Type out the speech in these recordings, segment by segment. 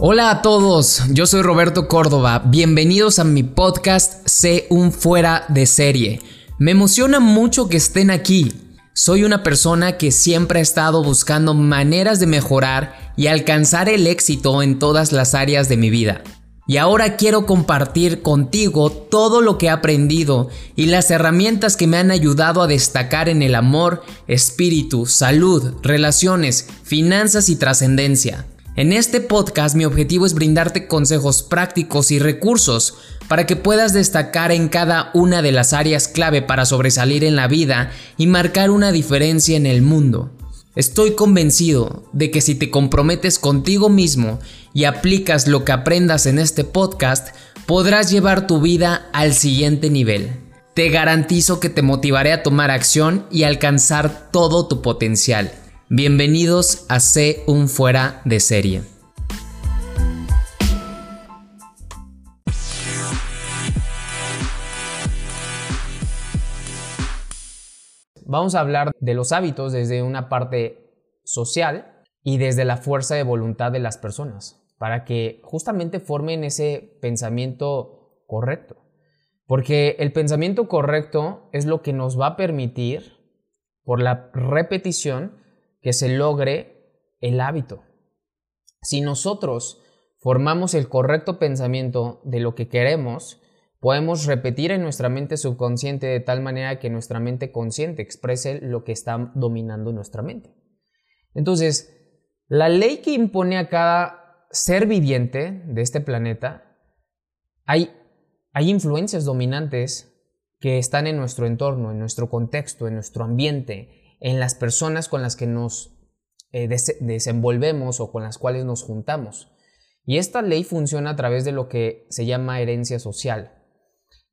Hola a todos, yo soy Roberto Córdoba, bienvenidos a mi podcast Sé un fuera de serie. Me emociona mucho que estén aquí. Soy una persona que siempre ha estado buscando maneras de mejorar y alcanzar el éxito en todas las áreas de mi vida. Y ahora quiero compartir contigo todo lo que he aprendido y las herramientas que me han ayudado a destacar en el amor, espíritu, salud, relaciones, finanzas y trascendencia. En este podcast mi objetivo es brindarte consejos prácticos y recursos para que puedas destacar en cada una de las áreas clave para sobresalir en la vida y marcar una diferencia en el mundo. Estoy convencido de que si te comprometes contigo mismo y aplicas lo que aprendas en este podcast, podrás llevar tu vida al siguiente nivel. Te garantizo que te motivaré a tomar acción y alcanzar todo tu potencial. Bienvenidos a C un fuera de serie. Vamos a hablar de los hábitos desde una parte social y desde la fuerza de voluntad de las personas, para que justamente formen ese pensamiento correcto. Porque el pensamiento correcto es lo que nos va a permitir, por la repetición, que se logre el hábito. Si nosotros formamos el correcto pensamiento de lo que queremos, podemos repetir en nuestra mente subconsciente de tal manera que nuestra mente consciente exprese lo que está dominando nuestra mente. Entonces, la ley que impone a cada ser viviente de este planeta, hay, hay influencias dominantes que están en nuestro entorno, en nuestro contexto, en nuestro ambiente, en las personas con las que nos eh, desenvolvemos o con las cuales nos juntamos. Y esta ley funciona a través de lo que se llama herencia social,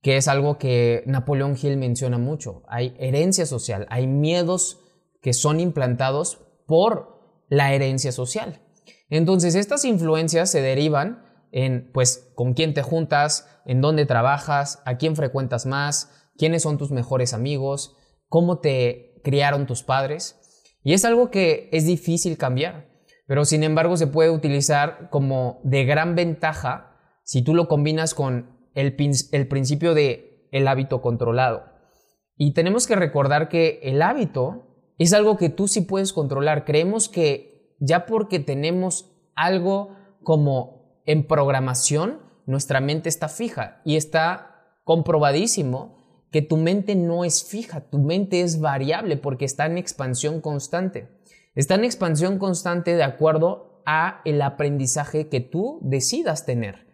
que es algo que Napoleón Hill menciona mucho. Hay herencia social, hay miedos que son implantados por la herencia social. Entonces estas influencias se derivan en pues con quién te juntas, en dónde trabajas, a quién frecuentas más, quiénes son tus mejores amigos, cómo te criaron tus padres. Y es algo que es difícil cambiar, pero sin embargo se puede utilizar como de gran ventaja si tú lo combinas con el, el principio de el hábito controlado. Y tenemos que recordar que el hábito es algo que tú sí puedes controlar. Creemos que ya porque tenemos algo como en programación, nuestra mente está fija y está comprobadísimo que tu mente no es fija, tu mente es variable porque está en expansión constante. Está en expansión constante de acuerdo a el aprendizaje que tú decidas tener.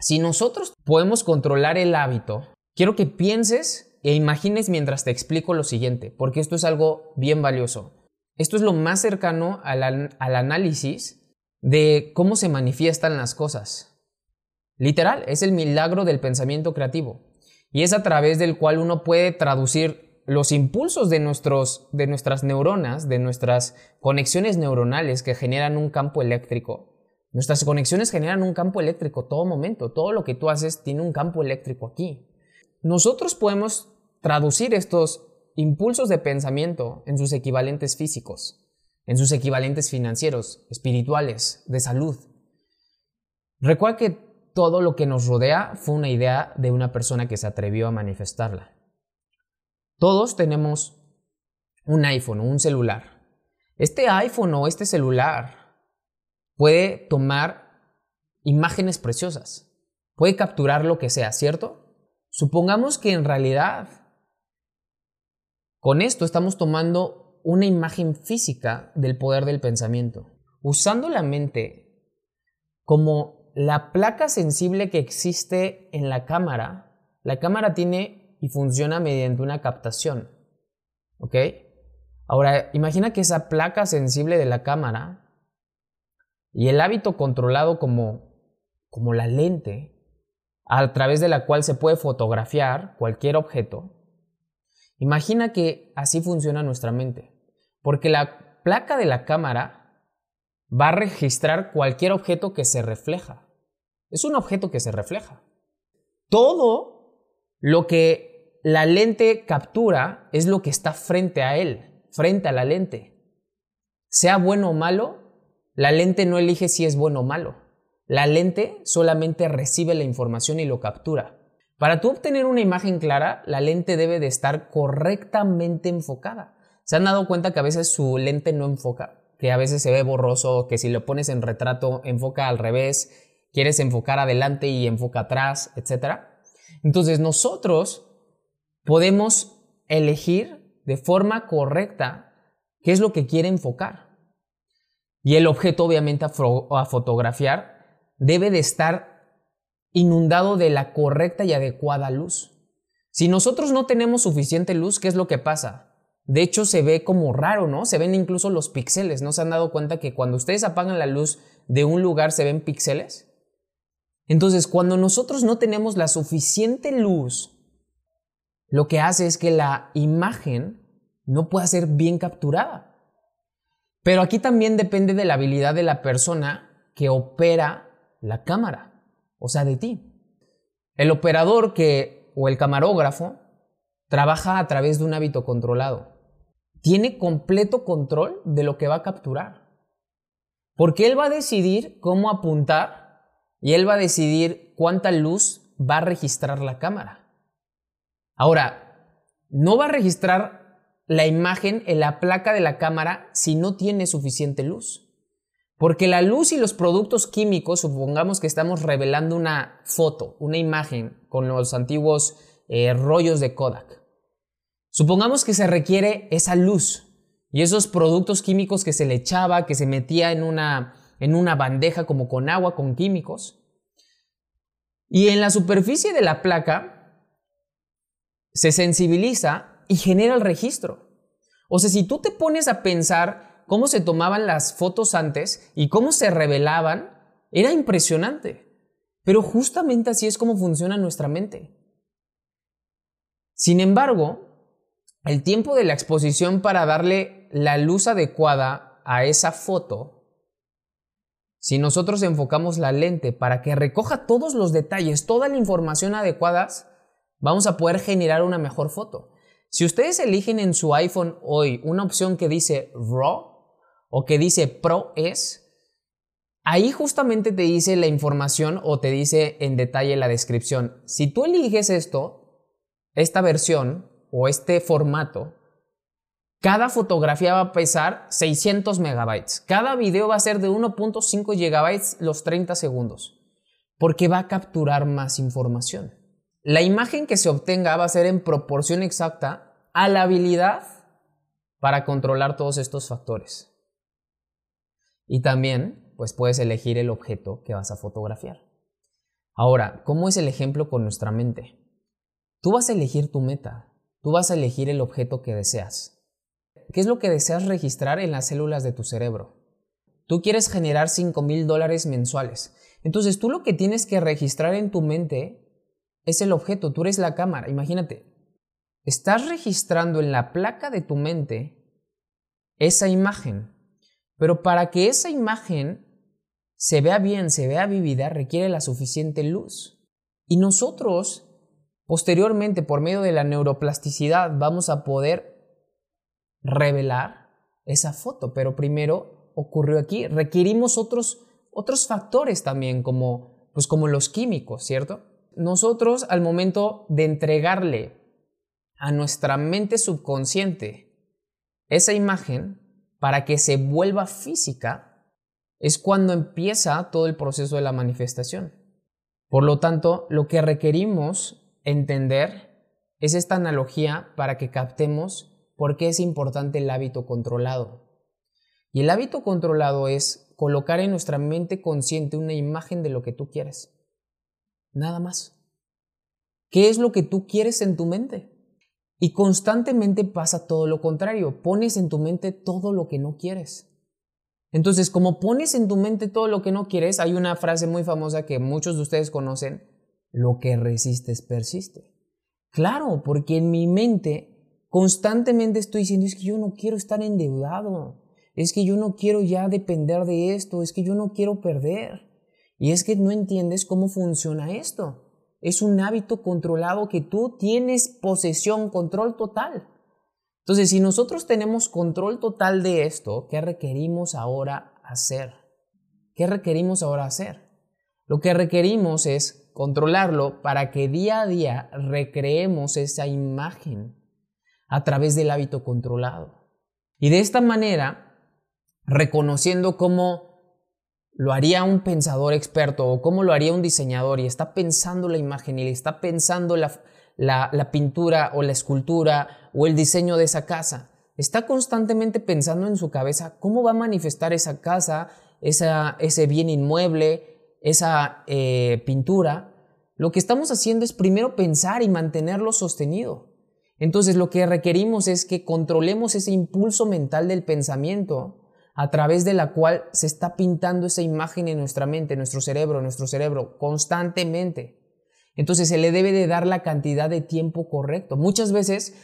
Si nosotros podemos controlar el hábito, quiero que pienses e imagines mientras te explico lo siguiente, porque esto es algo bien valioso. Esto es lo más cercano al, al análisis de cómo se manifiestan las cosas. Literal, es el milagro del pensamiento creativo y es a través del cual uno puede traducir los impulsos de, nuestros, de nuestras neuronas, de nuestras conexiones neuronales que generan un campo eléctrico. Nuestras conexiones generan un campo eléctrico todo momento, todo lo que tú haces tiene un campo eléctrico aquí. Nosotros podemos traducir estos impulsos de pensamiento en sus equivalentes físicos, en sus equivalentes financieros, espirituales, de salud. Recuerda que todo lo que nos rodea fue una idea de una persona que se atrevió a manifestarla. Todos tenemos un iPhone o un celular. Este iPhone o este celular puede tomar imágenes preciosas, puede capturar lo que sea, ¿cierto? Supongamos que en realidad con esto estamos tomando una imagen física del poder del pensamiento, usando la mente como la placa sensible que existe en la cámara, la cámara tiene y funciona mediante una captación. ¿Ok? Ahora, imagina que esa placa sensible de la cámara y el hábito controlado como, como la lente, a través de la cual se puede fotografiar cualquier objeto, imagina que así funciona nuestra mente. Porque la placa de la cámara va a registrar cualquier objeto que se refleja. Es un objeto que se refleja. Todo lo que la lente captura es lo que está frente a él, frente a la lente. Sea bueno o malo, la lente no elige si es bueno o malo. La lente solamente recibe la información y lo captura. Para tú obtener una imagen clara, la lente debe de estar correctamente enfocada. ¿Se han dado cuenta que a veces su lente no enfoca? Que a veces se ve borroso, que si lo pones en retrato enfoca al revés, quieres enfocar adelante y enfoca atrás, etc. Entonces nosotros podemos elegir de forma correcta qué es lo que quiere enfocar. Y el objeto obviamente a, a fotografiar debe de estar inundado de la correcta y adecuada luz. Si nosotros no tenemos suficiente luz, ¿qué es lo que pasa? De hecho, se ve como raro, ¿no? Se ven incluso los píxeles. ¿No se han dado cuenta que cuando ustedes apagan la luz de un lugar se ven píxeles? Entonces, cuando nosotros no tenemos la suficiente luz, lo que hace es que la imagen no pueda ser bien capturada. Pero aquí también depende de la habilidad de la persona que opera la cámara o sea, de ti. El operador que, o el camarógrafo, trabaja a través de un hábito controlado. Tiene completo control de lo que va a capturar. Porque él va a decidir cómo apuntar y él va a decidir cuánta luz va a registrar la cámara. Ahora, no va a registrar la imagen en la placa de la cámara si no tiene suficiente luz. Porque la luz y los productos químicos, supongamos que estamos revelando una foto, una imagen con los antiguos eh, rollos de Kodak. Supongamos que se requiere esa luz y esos productos químicos que se le echaba, que se metía en una, en una bandeja como con agua, con químicos. Y en la superficie de la placa se sensibiliza y genera el registro. O sea, si tú te pones a pensar cómo se tomaban las fotos antes y cómo se revelaban, era impresionante. Pero justamente así es como funciona nuestra mente. Sin embargo, el tiempo de la exposición para darle la luz adecuada a esa foto, si nosotros enfocamos la lente para que recoja todos los detalles, toda la información adecuada, vamos a poder generar una mejor foto. Si ustedes eligen en su iPhone hoy una opción que dice RAW, o que dice Pro es, ahí justamente te dice la información o te dice en detalle la descripción. Si tú eliges esto, esta versión o este formato, cada fotografía va a pesar 600 megabytes. Cada video va a ser de 1.5 gigabytes los 30 segundos, porque va a capturar más información. La imagen que se obtenga va a ser en proporción exacta a la habilidad para controlar todos estos factores. Y también, pues puedes elegir el objeto que vas a fotografiar. Ahora, ¿cómo es el ejemplo con nuestra mente? Tú vas a elegir tu meta, tú vas a elegir el objeto que deseas. ¿Qué es lo que deseas registrar en las células de tu cerebro? Tú quieres generar 5 mil dólares mensuales. Entonces tú lo que tienes que registrar en tu mente es el objeto, tú eres la cámara. Imagínate, estás registrando en la placa de tu mente esa imagen. Pero para que esa imagen se vea bien, se vea vivida, requiere la suficiente luz. Y nosotros, posteriormente, por medio de la neuroplasticidad, vamos a poder revelar esa foto. Pero primero ocurrió aquí. Requerimos otros, otros factores también, como, pues como los químicos, ¿cierto? Nosotros, al momento de entregarle a nuestra mente subconsciente esa imagen, para que se vuelva física, es cuando empieza todo el proceso de la manifestación. Por lo tanto, lo que requerimos entender es esta analogía para que captemos por qué es importante el hábito controlado. Y el hábito controlado es colocar en nuestra mente consciente una imagen de lo que tú quieres. Nada más. ¿Qué es lo que tú quieres en tu mente? Y constantemente pasa todo lo contrario, pones en tu mente todo lo que no quieres. Entonces, como pones en tu mente todo lo que no quieres, hay una frase muy famosa que muchos de ustedes conocen, lo que resistes persiste. Claro, porque en mi mente constantemente estoy diciendo, es que yo no quiero estar endeudado, es que yo no quiero ya depender de esto, es que yo no quiero perder. Y es que no entiendes cómo funciona esto es un hábito controlado que tú tienes posesión, control total. Entonces, si nosotros tenemos control total de esto, ¿qué requerimos ahora hacer? ¿Qué requerimos ahora hacer? Lo que requerimos es controlarlo para que día a día recreemos esa imagen a través del hábito controlado. Y de esta manera, reconociendo cómo lo haría un pensador experto o cómo lo haría un diseñador y está pensando la imagen y está pensando la, la, pintura o la escultura o el diseño de esa casa. Está constantemente pensando en su cabeza cómo va a manifestar esa casa, esa, ese bien inmueble, esa eh, pintura. Lo que estamos haciendo es primero pensar y mantenerlo sostenido. Entonces lo que requerimos es que controlemos ese impulso mental del pensamiento a través de la cual se está pintando esa imagen en nuestra mente, en nuestro cerebro, nuestro cerebro, constantemente. Entonces se le debe de dar la cantidad de tiempo correcto. Muchas veces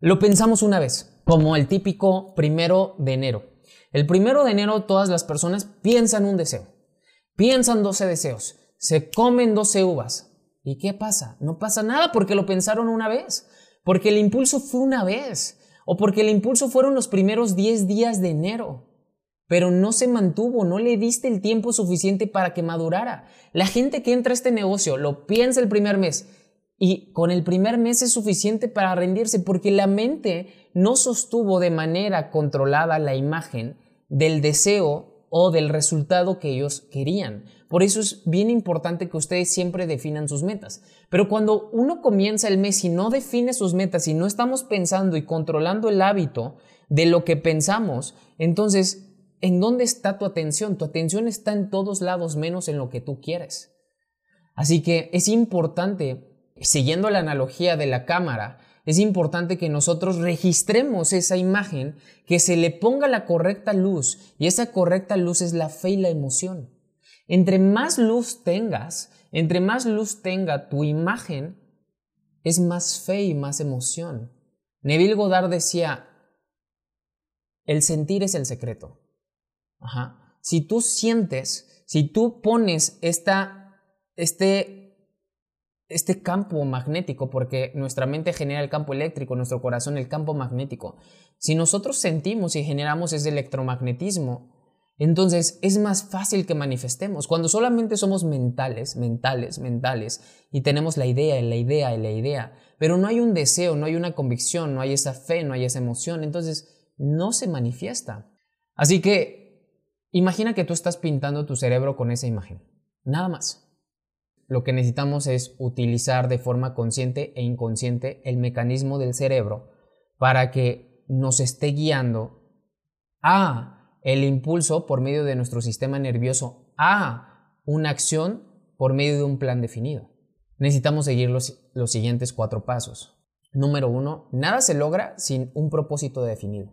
lo pensamos una vez, como el típico primero de enero. El primero de enero todas las personas piensan un deseo, piensan 12 deseos, se comen 12 uvas. ¿Y qué pasa? No pasa nada porque lo pensaron una vez, porque el impulso fue una vez, o porque el impulso fueron los primeros 10 días de enero pero no se mantuvo, no le diste el tiempo suficiente para que madurara. La gente que entra a este negocio lo piensa el primer mes y con el primer mes es suficiente para rendirse porque la mente no sostuvo de manera controlada la imagen del deseo o del resultado que ellos querían. Por eso es bien importante que ustedes siempre definan sus metas. Pero cuando uno comienza el mes y no define sus metas y no estamos pensando y controlando el hábito de lo que pensamos, entonces ¿En dónde está tu atención? Tu atención está en todos lados menos en lo que tú quieres. Así que es importante, siguiendo la analogía de la cámara, es importante que nosotros registremos esa imagen, que se le ponga la correcta luz y esa correcta luz es la fe y la emoción. Entre más luz tengas, entre más luz tenga tu imagen, es más fe y más emoción. Neville Goddard decía, el sentir es el secreto. Si tú sientes, si tú pones esta, este, este campo magnético, porque nuestra mente genera el campo eléctrico, nuestro corazón el campo magnético, si nosotros sentimos y generamos ese electromagnetismo, entonces es más fácil que manifestemos. Cuando solamente somos mentales, mentales, mentales, y tenemos la idea, la idea, la idea, pero no hay un deseo, no hay una convicción, no hay esa fe, no hay esa emoción, entonces no se manifiesta. Así que Imagina que tú estás pintando tu cerebro con esa imagen. Nada más. Lo que necesitamos es utilizar de forma consciente e inconsciente el mecanismo del cerebro para que nos esté guiando a el impulso por medio de nuestro sistema nervioso a una acción por medio de un plan definido. Necesitamos seguir los, los siguientes cuatro pasos. Número uno, nada se logra sin un propósito definido.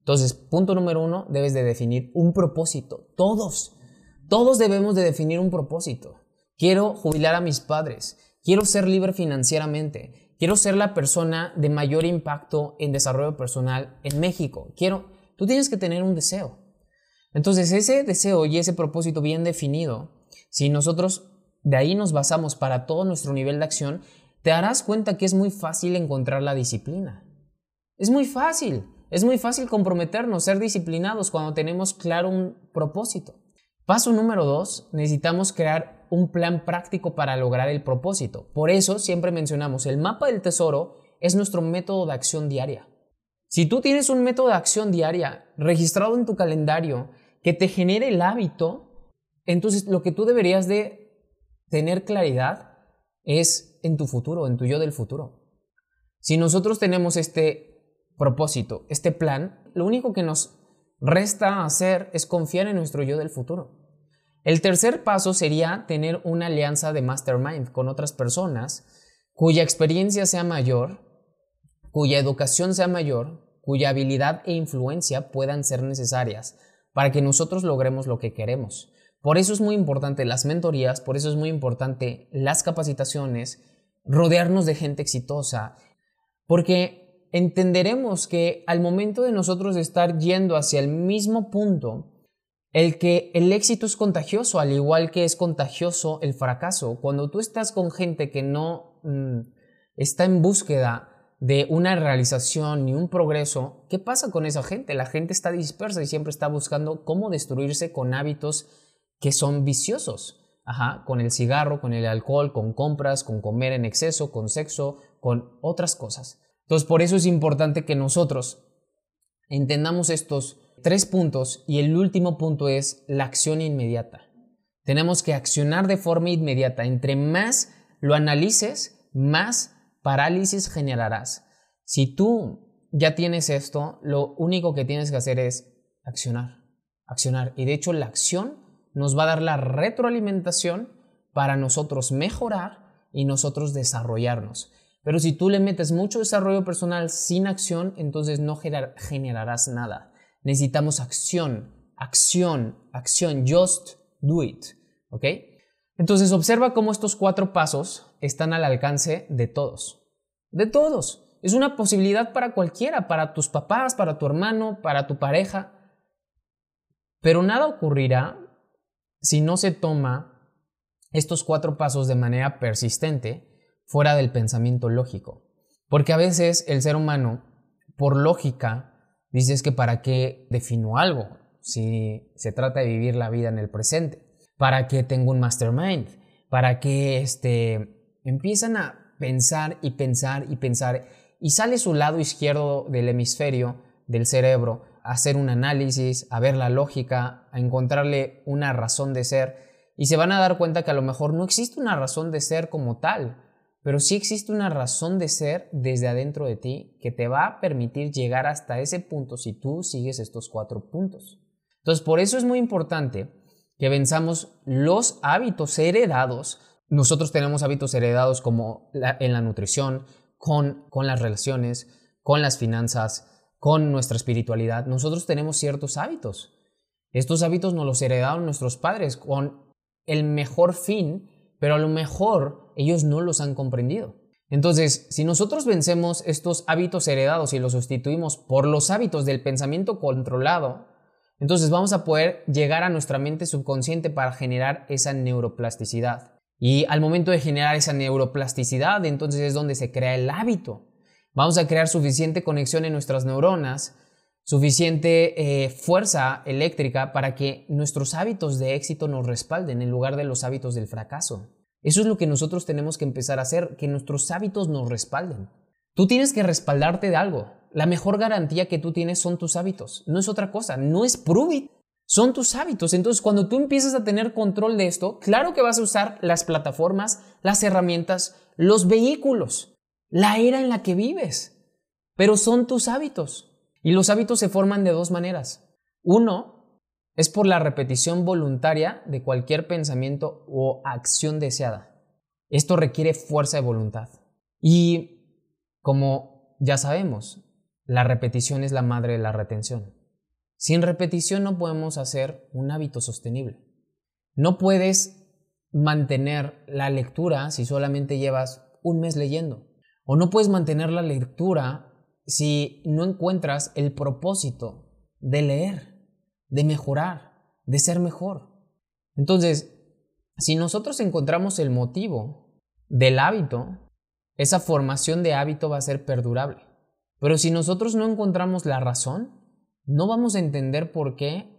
Entonces, punto número uno, debes de definir un propósito. Todos, todos debemos de definir un propósito. Quiero jubilar a mis padres. Quiero ser libre financieramente. Quiero ser la persona de mayor impacto en desarrollo personal en México. Quiero, tú tienes que tener un deseo. Entonces, ese deseo y ese propósito bien definido, si nosotros de ahí nos basamos para todo nuestro nivel de acción, te darás cuenta que es muy fácil encontrar la disciplina. Es muy fácil. Es muy fácil comprometernos, ser disciplinados cuando tenemos claro un propósito. Paso número dos, necesitamos crear un plan práctico para lograr el propósito. Por eso siempre mencionamos, el mapa del tesoro es nuestro método de acción diaria. Si tú tienes un método de acción diaria registrado en tu calendario que te genere el hábito, entonces lo que tú deberías de tener claridad es en tu futuro, en tu yo del futuro. Si nosotros tenemos este propósito, este plan, lo único que nos resta hacer es confiar en nuestro yo del futuro. El tercer paso sería tener una alianza de mastermind con otras personas cuya experiencia sea mayor, cuya educación sea mayor, cuya habilidad e influencia puedan ser necesarias para que nosotros logremos lo que queremos. Por eso es muy importante las mentorías, por eso es muy importante las capacitaciones, rodearnos de gente exitosa, porque entenderemos que al momento de nosotros estar yendo hacia el mismo punto, el que el éxito es contagioso, al igual que es contagioso el fracaso. Cuando tú estás con gente que no mm, está en búsqueda de una realización ni un progreso, ¿qué pasa con esa gente? La gente está dispersa y siempre está buscando cómo destruirse con hábitos que son viciosos. Ajá, con el cigarro, con el alcohol, con compras, con comer en exceso, con sexo, con otras cosas. Entonces, por eso es importante que nosotros entendamos estos tres puntos y el último punto es la acción inmediata. Tenemos que accionar de forma inmediata. Entre más lo analices, más parálisis generarás. Si tú ya tienes esto, lo único que tienes que hacer es accionar, accionar. Y de hecho la acción nos va a dar la retroalimentación para nosotros mejorar y nosotros desarrollarnos. Pero si tú le metes mucho desarrollo personal sin acción, entonces no generarás nada. Necesitamos acción, acción, acción. Just do it. ¿Ok? Entonces observa cómo estos cuatro pasos están al alcance de todos. De todos. Es una posibilidad para cualquiera, para tus papás, para tu hermano, para tu pareja. Pero nada ocurrirá si no se toma estos cuatro pasos de manera persistente fuera del pensamiento lógico. Porque a veces el ser humano, por lógica, dice que para qué defino algo si se trata de vivir la vida en el presente, para qué tengo un mastermind, para qué este, empiezan a pensar y pensar y pensar y sale su lado izquierdo del hemisferio del cerebro hacer un análisis, a ver la lógica, a encontrarle una razón de ser. Y se van a dar cuenta que a lo mejor no existe una razón de ser como tal, pero sí existe una razón de ser desde adentro de ti que te va a permitir llegar hasta ese punto si tú sigues estos cuatro puntos. Entonces, por eso es muy importante que venzamos los hábitos heredados. Nosotros tenemos hábitos heredados como en la nutrición, con, con las relaciones, con las finanzas, con nuestra espiritualidad, nosotros tenemos ciertos hábitos. Estos hábitos nos los heredaron nuestros padres con el mejor fin, pero a lo mejor ellos no los han comprendido. Entonces, si nosotros vencemos estos hábitos heredados y los sustituimos por los hábitos del pensamiento controlado, entonces vamos a poder llegar a nuestra mente subconsciente para generar esa neuroplasticidad. Y al momento de generar esa neuroplasticidad, entonces es donde se crea el hábito. Vamos a crear suficiente conexión en nuestras neuronas, suficiente eh, fuerza eléctrica para que nuestros hábitos de éxito nos respalden en lugar de los hábitos del fracaso. Eso es lo que nosotros tenemos que empezar a hacer, que nuestros hábitos nos respalden. Tú tienes que respaldarte de algo. La mejor garantía que tú tienes son tus hábitos. No es otra cosa, no es prove Son tus hábitos. Entonces, cuando tú empiezas a tener control de esto, claro que vas a usar las plataformas, las herramientas, los vehículos la era en la que vives, pero son tus hábitos. Y los hábitos se forman de dos maneras. Uno es por la repetición voluntaria de cualquier pensamiento o acción deseada. Esto requiere fuerza de voluntad. Y como ya sabemos, la repetición es la madre de la retención. Sin repetición no podemos hacer un hábito sostenible. No puedes mantener la lectura si solamente llevas un mes leyendo. O no puedes mantener la lectura si no encuentras el propósito de leer, de mejorar, de ser mejor. Entonces, si nosotros encontramos el motivo del hábito, esa formación de hábito va a ser perdurable. Pero si nosotros no encontramos la razón, no vamos a entender por qué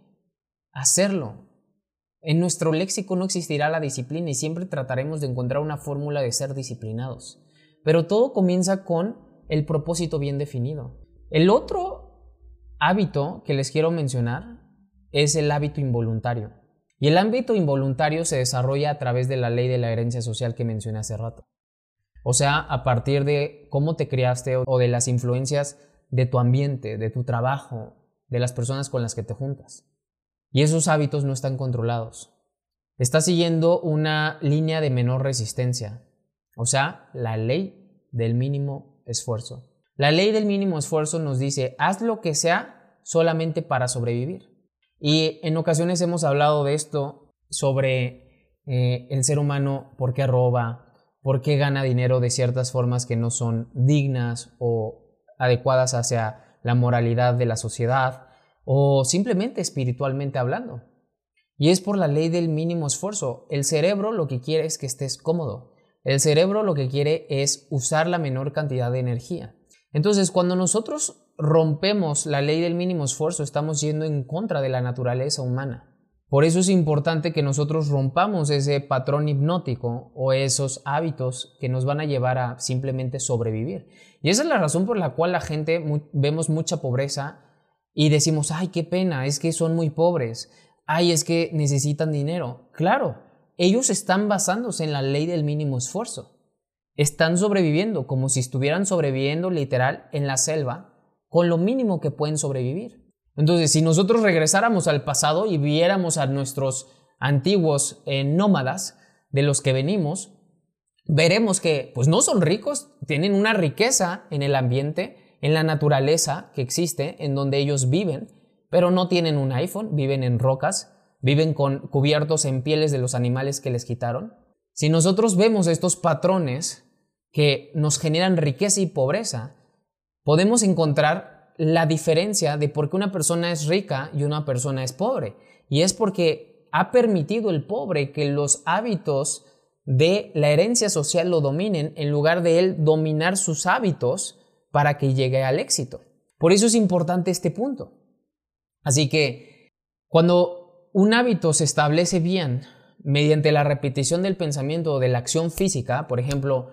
hacerlo. En nuestro léxico no existirá la disciplina y siempre trataremos de encontrar una fórmula de ser disciplinados. Pero todo comienza con el propósito bien definido. El otro hábito que les quiero mencionar es el hábito involuntario. Y el ámbito involuntario se desarrolla a través de la ley de la herencia social que mencioné hace rato. O sea, a partir de cómo te criaste o de las influencias de tu ambiente, de tu trabajo, de las personas con las que te juntas. Y esos hábitos no están controlados. Estás siguiendo una línea de menor resistencia, o sea, la ley del mínimo esfuerzo. La ley del mínimo esfuerzo nos dice, haz lo que sea solamente para sobrevivir. Y en ocasiones hemos hablado de esto sobre eh, el ser humano, por qué roba, por qué gana dinero de ciertas formas que no son dignas o adecuadas hacia la moralidad de la sociedad o simplemente espiritualmente hablando. Y es por la ley del mínimo esfuerzo. El cerebro lo que quiere es que estés cómodo. El cerebro lo que quiere es usar la menor cantidad de energía. Entonces, cuando nosotros rompemos la ley del mínimo esfuerzo, estamos yendo en contra de la naturaleza humana. Por eso es importante que nosotros rompamos ese patrón hipnótico o esos hábitos que nos van a llevar a simplemente sobrevivir. Y esa es la razón por la cual la gente vemos mucha pobreza y decimos, ay, qué pena, es que son muy pobres, ay, es que necesitan dinero. Claro, ellos están basándose en la ley del mínimo esfuerzo. Están sobreviviendo como si estuvieran sobreviviendo literal en la selva con lo mínimo que pueden sobrevivir. Entonces, si nosotros regresáramos al pasado y viéramos a nuestros antiguos eh, nómadas de los que venimos, veremos que pues no son ricos, tienen una riqueza en el ambiente, en la naturaleza que existe, en donde ellos viven, pero no tienen un iPhone, viven en rocas, viven con cubiertos en pieles de los animales que les quitaron. Si nosotros vemos estos patrones que nos generan riqueza y pobreza, podemos encontrar la diferencia de por qué una persona es rica y una persona es pobre. Y es porque ha permitido el pobre que los hábitos de la herencia social lo dominen en lugar de él dominar sus hábitos para que llegue al éxito. Por eso es importante este punto. Así que cuando un hábito se establece bien mediante la repetición del pensamiento o de la acción física, por ejemplo,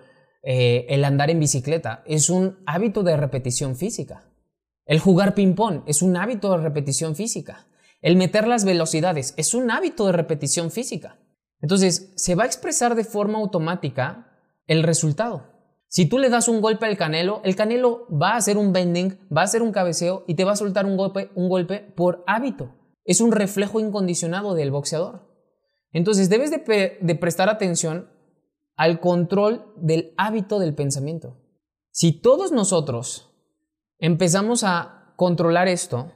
eh, el andar en bicicleta, es un hábito de repetición física. El jugar ping-pong es un hábito de repetición física. El meter las velocidades es un hábito de repetición física. Entonces, se va a expresar de forma automática el resultado. Si tú le das un golpe al canelo, el canelo va a hacer un bending, va a hacer un cabeceo y te va a soltar un golpe, un golpe por hábito. Es un reflejo incondicionado del boxeador. Entonces, debes de, de prestar atención al control del hábito del pensamiento. Si todos nosotros empezamos a controlar esto,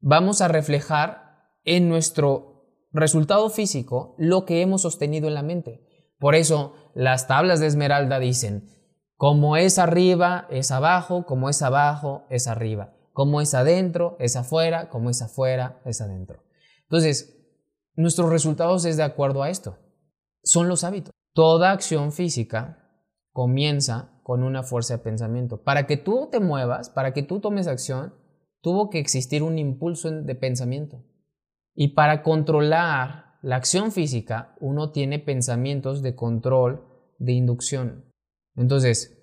vamos a reflejar en nuestro resultado físico lo que hemos sostenido en la mente. Por eso las tablas de Esmeralda dicen, como es arriba, es abajo, como es abajo, es arriba, como es adentro, es afuera, como es afuera, es adentro. Entonces, nuestros resultados es de acuerdo a esto. Son los hábitos. Toda acción física comienza con una fuerza de pensamiento. Para que tú te muevas, para que tú tomes acción, tuvo que existir un impulso de pensamiento. Y para controlar la acción física, uno tiene pensamientos de control, de inducción. Entonces,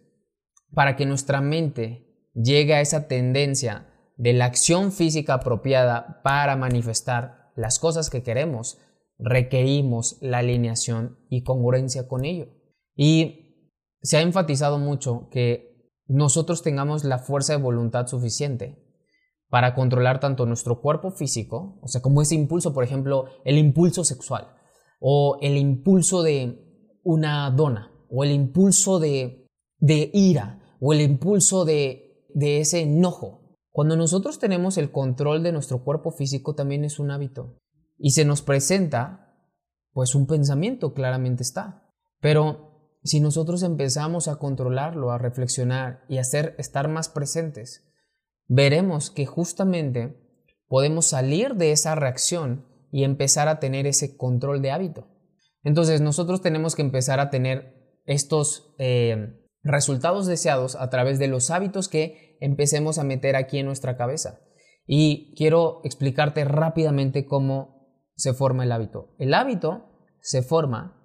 para que nuestra mente llegue a esa tendencia de la acción física apropiada para manifestar las cosas que queremos, requerimos la alineación y congruencia con ello. Y se ha enfatizado mucho que nosotros tengamos la fuerza de voluntad suficiente para controlar tanto nuestro cuerpo físico, o sea, como ese impulso, por ejemplo, el impulso sexual, o el impulso de una dona, o el impulso de, de ira, o el impulso de, de ese enojo. Cuando nosotros tenemos el control de nuestro cuerpo físico también es un hábito. Y se nos presenta, pues un pensamiento claramente está. Pero si nosotros empezamos a controlarlo, a reflexionar y a hacer, estar más presentes, veremos que justamente podemos salir de esa reacción y empezar a tener ese control de hábito. Entonces nosotros tenemos que empezar a tener estos eh, resultados deseados a través de los hábitos que empecemos a meter aquí en nuestra cabeza. Y quiero explicarte rápidamente cómo se forma el hábito. El hábito se forma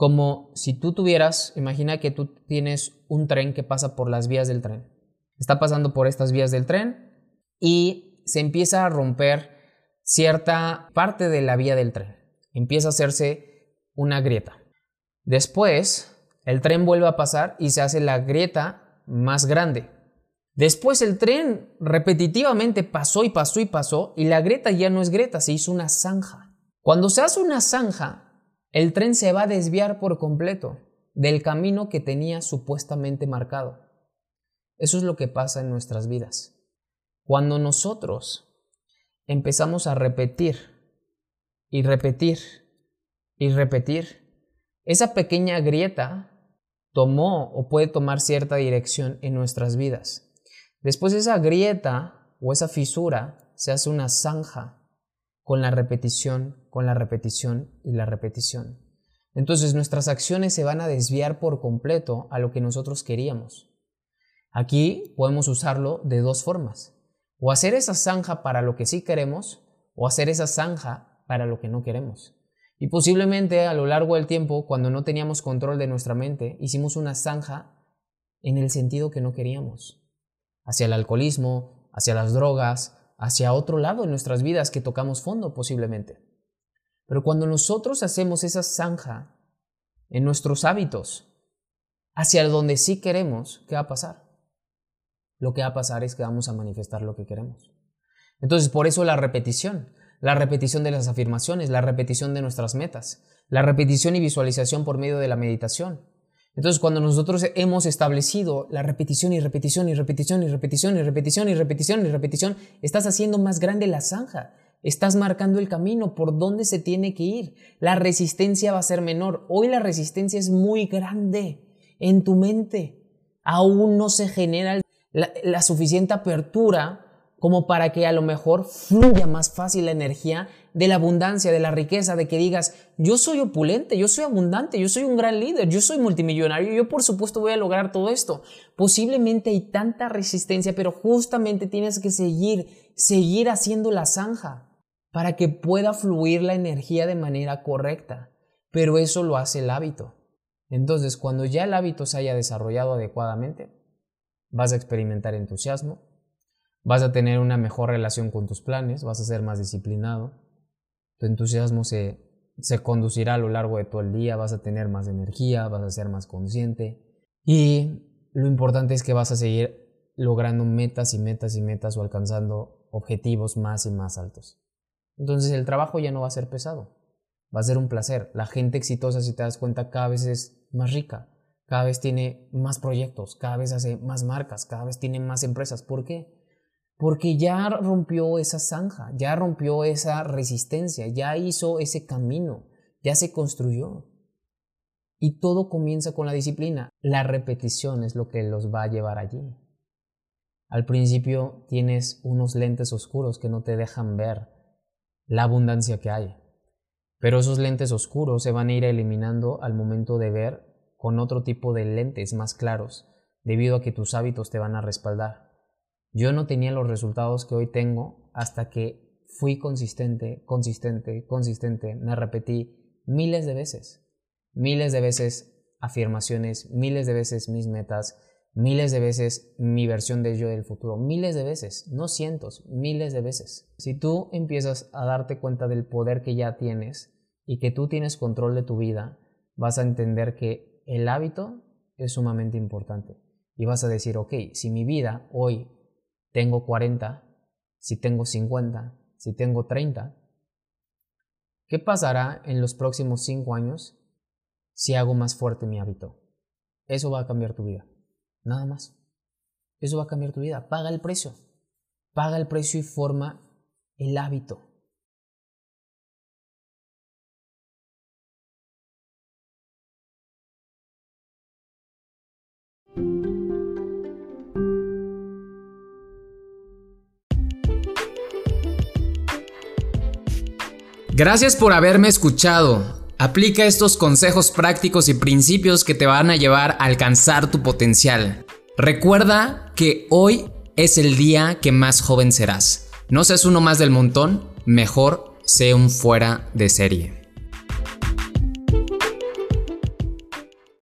como si tú tuvieras, imagina que tú tienes un tren que pasa por las vías del tren. Está pasando por estas vías del tren y se empieza a romper cierta parte de la vía del tren. Empieza a hacerse una grieta. Después, el tren vuelve a pasar y se hace la grieta más grande. Después el tren repetitivamente pasó y pasó y pasó y la grieta ya no es grieta, se hizo una zanja. Cuando se hace una zanja, el tren se va a desviar por completo del camino que tenía supuestamente marcado. Eso es lo que pasa en nuestras vidas. Cuando nosotros empezamos a repetir y repetir y repetir, esa pequeña grieta tomó o puede tomar cierta dirección en nuestras vidas. Después esa grieta o esa fisura se hace una zanja con la repetición, con la repetición y la repetición. Entonces nuestras acciones se van a desviar por completo a lo que nosotros queríamos. Aquí podemos usarlo de dos formas. O hacer esa zanja para lo que sí queremos, o hacer esa zanja para lo que no queremos. Y posiblemente a lo largo del tiempo, cuando no teníamos control de nuestra mente, hicimos una zanja en el sentido que no queríamos. Hacia el alcoholismo, hacia las drogas, hacia otro lado en nuestras vidas que tocamos fondo posiblemente. Pero cuando nosotros hacemos esa zanja en nuestros hábitos, hacia donde sí queremos, ¿qué va a pasar? Lo que va a pasar es que vamos a manifestar lo que queremos. Entonces, por eso la repetición, la repetición de las afirmaciones, la repetición de nuestras metas, la repetición y visualización por medio de la meditación. Entonces, cuando nosotros hemos establecido la repetición y repetición y repetición y repetición y repetición y repetición y repetición, estás haciendo más grande la zanja. Estás marcando el camino por donde se tiene que ir. La resistencia va a ser menor. Hoy la resistencia es muy grande en tu mente. Aún no se genera la, suficiente apertura como para que a lo mejor fluya más fácil la energía de la abundancia, de la riqueza, de que digas, yo soy opulente, yo soy abundante, yo soy un gran líder, yo soy multimillonario, yo por supuesto voy a lograr todo esto. Posiblemente hay tanta resistencia, pero justamente tienes que seguir, seguir haciendo la zanja para que pueda fluir la energía de manera correcta. Pero eso lo hace el hábito. Entonces, cuando ya el hábito se haya desarrollado adecuadamente, vas a experimentar entusiasmo, vas a tener una mejor relación con tus planes, vas a ser más disciplinado, tu entusiasmo se, se conducirá a lo largo de todo el día, vas a tener más energía, vas a ser más consciente y lo importante es que vas a seguir logrando metas y metas y metas o alcanzando objetivos más y más altos. Entonces el trabajo ya no va a ser pesado, va a ser un placer. La gente exitosa, si te das cuenta, cada vez es más rica, cada vez tiene más proyectos, cada vez hace más marcas, cada vez tiene más empresas. ¿Por qué? Porque ya rompió esa zanja, ya rompió esa resistencia, ya hizo ese camino, ya se construyó. Y todo comienza con la disciplina. La repetición es lo que los va a llevar allí. Al principio tienes unos lentes oscuros que no te dejan ver la abundancia que hay. Pero esos lentes oscuros se van a ir eliminando al momento de ver con otro tipo de lentes más claros, debido a que tus hábitos te van a respaldar. Yo no tenía los resultados que hoy tengo hasta que fui consistente, consistente, consistente. Me repetí miles de veces, miles de veces afirmaciones, miles de veces mis metas, miles de veces mi versión de yo del futuro, miles de veces, no cientos, miles de veces. Si tú empiezas a darte cuenta del poder que ya tienes y que tú tienes control de tu vida, vas a entender que el hábito es sumamente importante. Y vas a decir, ok, si mi vida hoy tengo 40, si tengo 50, si tengo 30, ¿qué pasará en los próximos 5 años si hago más fuerte mi hábito? Eso va a cambiar tu vida. Nada más. Eso va a cambiar tu vida. Paga el precio. Paga el precio y forma el hábito. Gracias por haberme escuchado. Aplica estos consejos prácticos y principios que te van a llevar a alcanzar tu potencial. Recuerda que hoy es el día que más joven serás. No seas uno más del montón, mejor sé un fuera de serie.